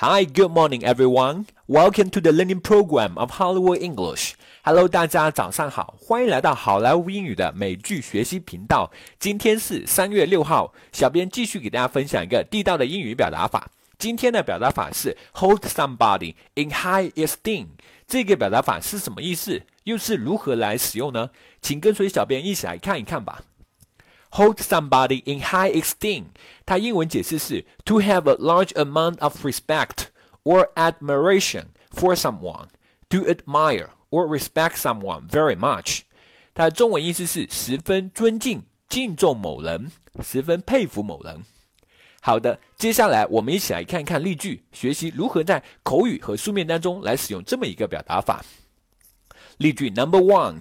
Hi, good morning, everyone. Welcome to the learning program of Hollywood English. Hello，大家早上好，欢迎来到好莱坞英语的美剧学习频道。今天是三月六号，小编继续给大家分享一个地道的英语表达法。今天的表达法是 hold somebody in high esteem。这个表达法是什么意思？又是如何来使用呢？请跟随小编一起来看一看吧。Hold somebody in high esteem，它英文解释是 to have a large amount of respect or admiration for someone, to admire or respect someone very much。它的中文意思是十分尊敬、敬重某人，十分佩服某人。好的，接下来我们一起来看一看例句，学习如何在口语和书面当中来使用这么一个表达法。例句 Number one,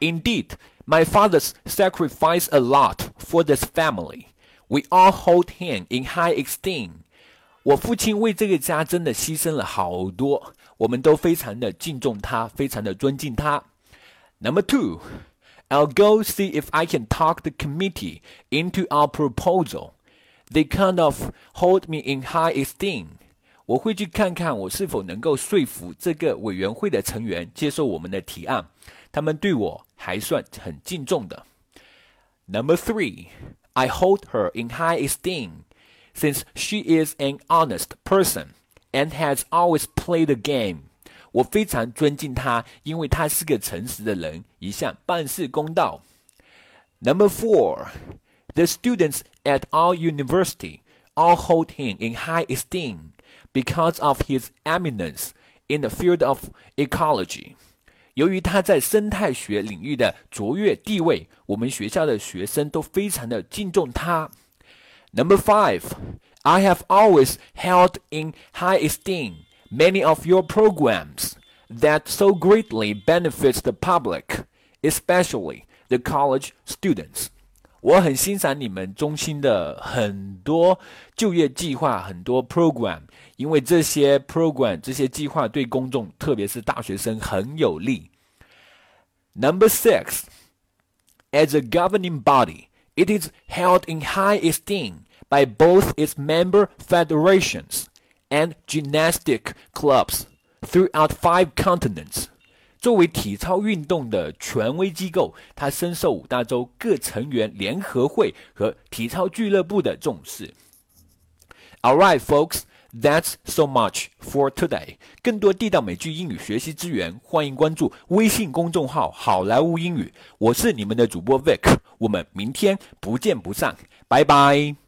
Indeed. My father's sacrificed a lot for this family. We all hold him in high esteem. 我父亲为这个家真的牺牲了好多，我们都非常的敬重他，非常的尊敬他。Number two, I'll go see if I can talk the committee into our proposal. They kind of hold me in high esteem. 我会去看看我是否能够说服这个委员会的成员接受我们的提案。他们对我还算很敬重的。Number three, I hold her in high esteem since she is an honest person and has always played the game. 我非常尊敬她，因为她是个诚实的人，一向办事公道。Number four, the students at our university all hold him in high esteem because of his eminence in the field of ecology. 由于他在生态学领域的卓越地位，我们学校的学生都非常的敬重他。Number five, I have always held in high esteem many of your programs that so greatly benefits the public, especially the college students. 我很欣赏你们中心的很多就业计划，很多 program，因为这些 program 这些计划对公众，特别是大学生很有利。Number six, as a governing body, it is held in high esteem by both its member federations and gymnastic clubs throughout five continents. 作为体操运动的权威机构，它深受五大洲各成员联合会和体操俱乐部的重视。All right, folks, that's so much for today. 更多地道美剧英语学习资源，欢迎关注微信公众号“好莱坞英语”。我是你们的主播 Vic，我们明天不见不散，拜拜。